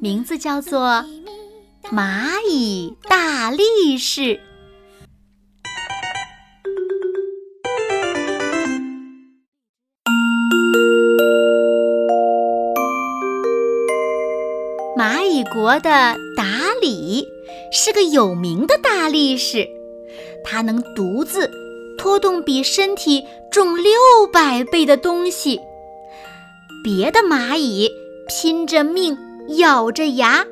名字叫做《蚂蚁大力士》。蚂蚁国的达里是个有名的大力士，他能独自拖动比身体重六百倍的东西，别的蚂蚁拼着命。咬着牙，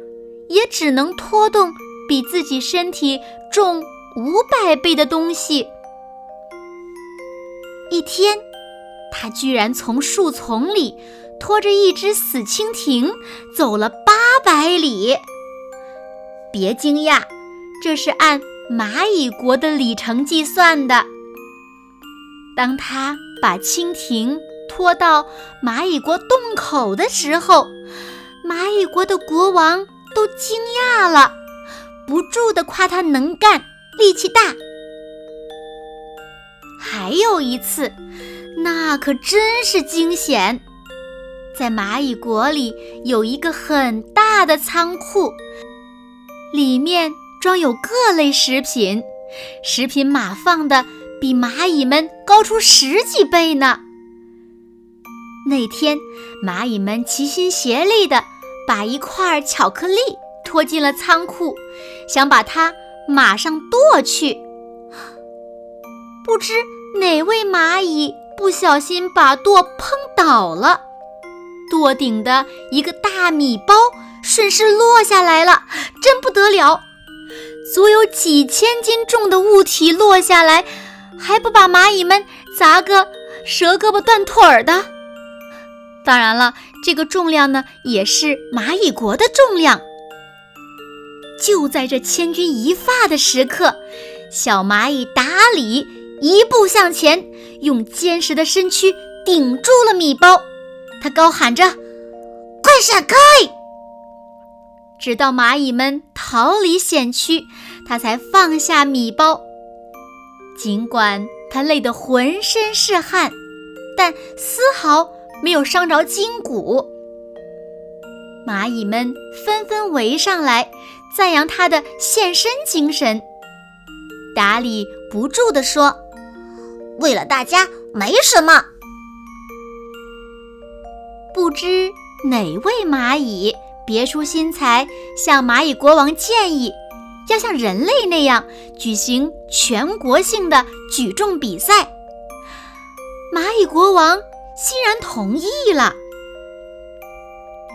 也只能拖动比自己身体重五百倍的东西。一天，他居然从树丛里拖着一只死蜻蜓走了八百里。别惊讶，这是按蚂蚁国的里程计算的。当他把蜻蜓拖到蚂蚁国洞口的时候，蚂蚁国的国王都惊讶了，不住地夸他能干、力气大。还有一次，那可真是惊险！在蚂蚁国里有一个很大的仓库，里面装有各类食品，食品码放的比蚂蚁们高出十几倍呢。那天，蚂蚁们齐心协力地。把一块巧克力拖进了仓库，想把它马上剁去。不知哪位蚂蚁不小心把剁碰倒了，剁顶的一个大米包顺势落下来了，真不得了！足有几千斤重的物体落下来，还不把蚂蚁们砸个折胳膊断腿儿的。当然了。这个重量呢，也是蚂蚁国的重量。就在这千钧一发的时刻，小蚂蚁达里一步向前，用坚实的身躯顶住了米包。他高喊着：“快闪开！”直到蚂蚁们逃离险区，他才放下米包。尽管他累得浑身是汗，但丝毫。没有伤着筋骨，蚂蚁们纷纷围上来，赞扬他的献身精神。达里不住地说：“为了大家，没什么。”不知哪位蚂蚁别出心裁，向蚂蚁国王建议，要像人类那样举行全国性的举重比赛。蚂蚁国王。欣然同意了。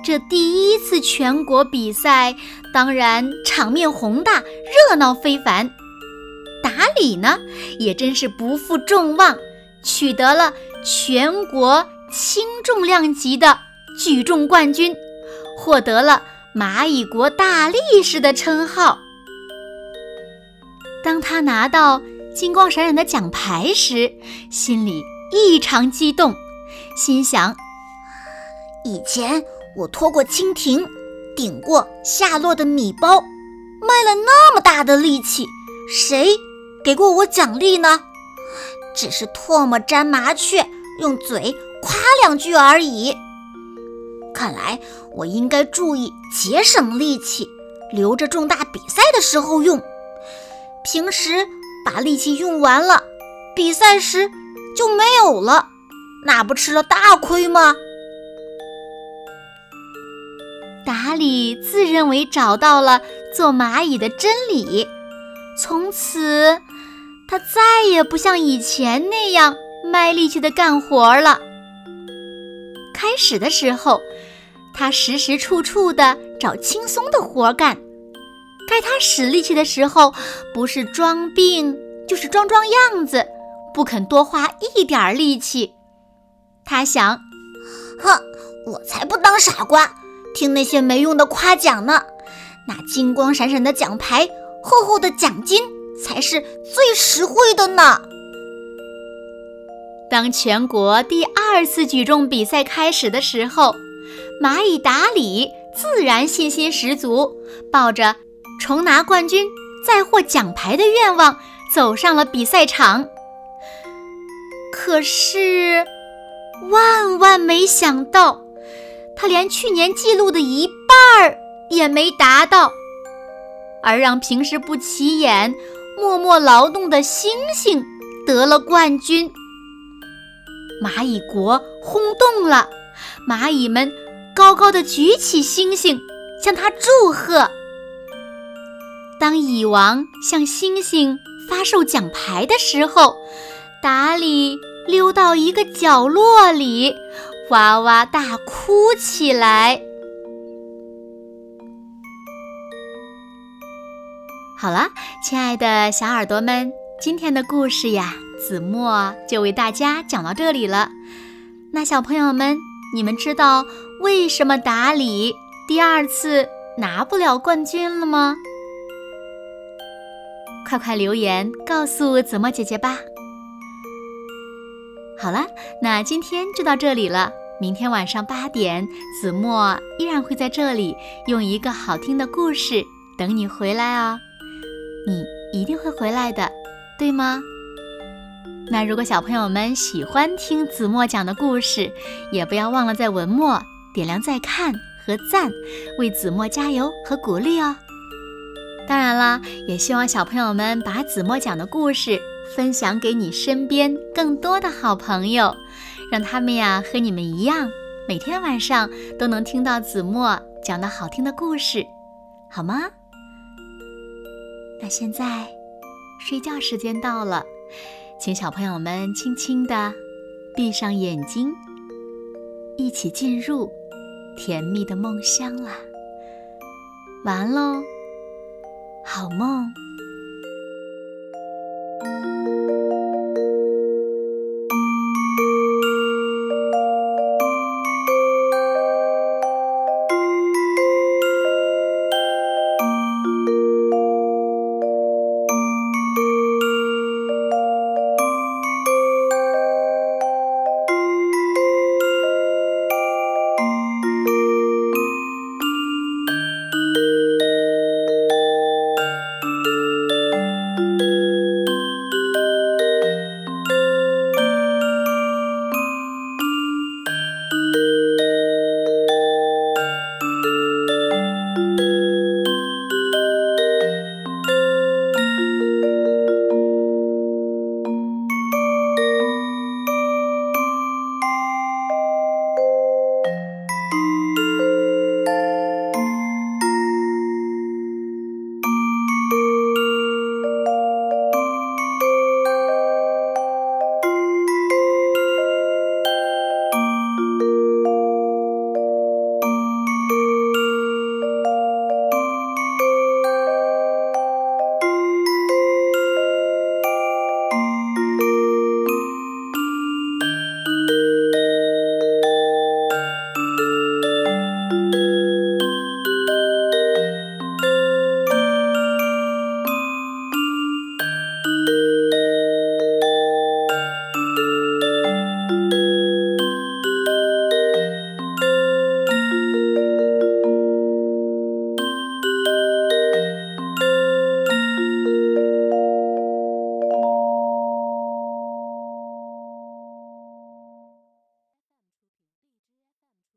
这第一次全国比赛，当然场面宏大，热闹非凡。达里呢，也真是不负众望，取得了全国轻重量级的举重冠军，获得了蚂蚁国大力士的称号。当他拿到金光闪闪的奖牌时，心里异常激动。心想：以前我拖过蜻蜓，顶过下落的米包，卖了那么大的力气，谁给过我奖励呢？只是唾沫沾麻雀，用嘴夸两句而已。看来我应该注意节省力气，留着重大比赛的时候用。平时把力气用完了，比赛时就没有了。那不吃了大亏吗？达里自认为找到了做蚂蚁的真理，从此他再也不像以前那样卖力气的干活了。开始的时候，他时时处处的找轻松的活干，该他使力气的时候，不是装病就是装装样子，不肯多花一点力气。他想，哼，我才不当傻瓜，听那些没用的夸奖呢。那金光闪闪的奖牌、厚厚的奖金才是最实惠的呢。当全国第二次举重比赛开始的时候，蚂蚁达里自然信心十足，抱着重拿冠军、再获奖牌的愿望走上了比赛场。可是，万万没想到，他连去年记录的一半儿也没达到，而让平时不起眼、默默劳动的星星得了冠军。蚂蚁国轰动了，蚂蚁们高高的举起星星，向他祝贺。当蚁王向星星发售奖牌的时候，达里溜到一个角落里，哇哇大哭起来。好了，亲爱的小耳朵们，今天的故事呀。子墨就为大家讲到这里了。那小朋友们，你们知道为什么达里第二次拿不了冠军了吗？快快留言告诉子墨姐姐吧。好了，那今天就到这里了。明天晚上八点，子墨依然会在这里用一个好听的故事等你回来哦。你一定会回来的，对吗？那如果小朋友们喜欢听子墨讲的故事，也不要忘了在文末点亮再看和赞，为子墨加油和鼓励哦。当然了，也希望小朋友们把子墨讲的故事分享给你身边更多的好朋友，让他们呀和你们一样，每天晚上都能听到子墨讲的好听的故事，好吗？那现在睡觉时间到了。请小朋友们轻轻地闭上眼睛，一起进入甜蜜的梦乡啦！完喽，好梦。